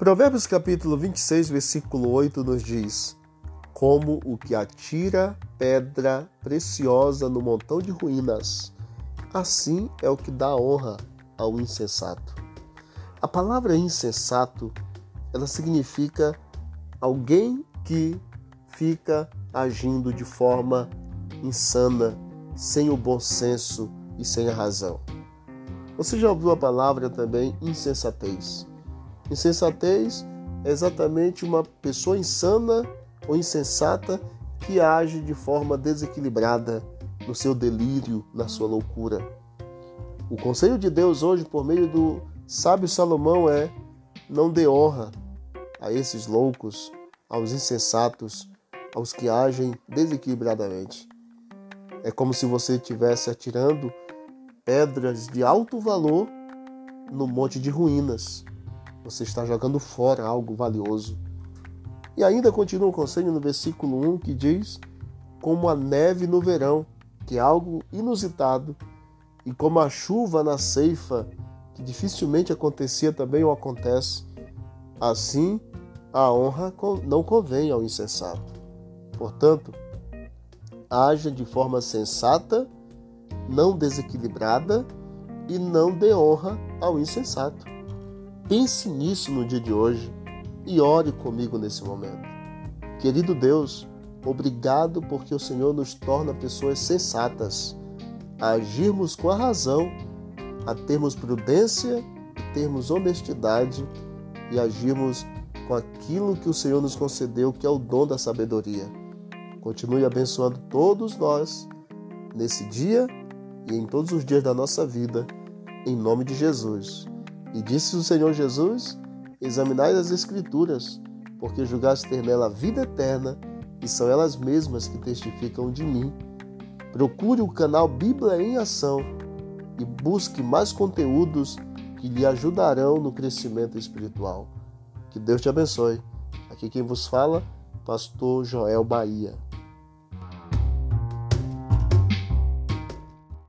Provérbios capítulo 26, versículo 8 nos diz: Como o que atira pedra preciosa no montão de ruínas, assim é o que dá honra ao insensato. A palavra insensato, ela significa alguém que fica agindo de forma insana, sem o bom senso e sem a razão. Você já ouviu a palavra também insensatez? Insensatez é exatamente uma pessoa insana ou insensata que age de forma desequilibrada no seu delírio, na sua loucura. O conselho de Deus hoje, por meio do sábio Salomão, é: não dê honra a esses loucos, aos insensatos, aos que agem desequilibradamente. É como se você estivesse atirando pedras de alto valor no monte de ruínas. Você está jogando fora algo valioso. E ainda continua o conselho no versículo 1 que diz: Como a neve no verão, que é algo inusitado, e como a chuva na ceifa, que dificilmente acontecia também ou acontece, assim a honra não convém ao insensato. Portanto, haja de forma sensata, não desequilibrada e não dê honra ao insensato. Pense nisso no dia de hoje e ore comigo nesse momento. Querido Deus, obrigado porque o Senhor nos torna pessoas sensatas, a agirmos com a razão, a termos prudência, termos honestidade e agirmos com aquilo que o Senhor nos concedeu, que é o dom da sabedoria. Continue abençoando todos nós nesse dia e em todos os dias da nossa vida, em nome de Jesus. E disse o Senhor Jesus: Examinai as Escrituras, porque julgaste ter nela a vida eterna, e são elas mesmas que testificam de mim. Procure o canal Bíblia em Ação e busque mais conteúdos que lhe ajudarão no crescimento espiritual. Que Deus te abençoe. Aqui quem vos fala, Pastor Joel Bahia.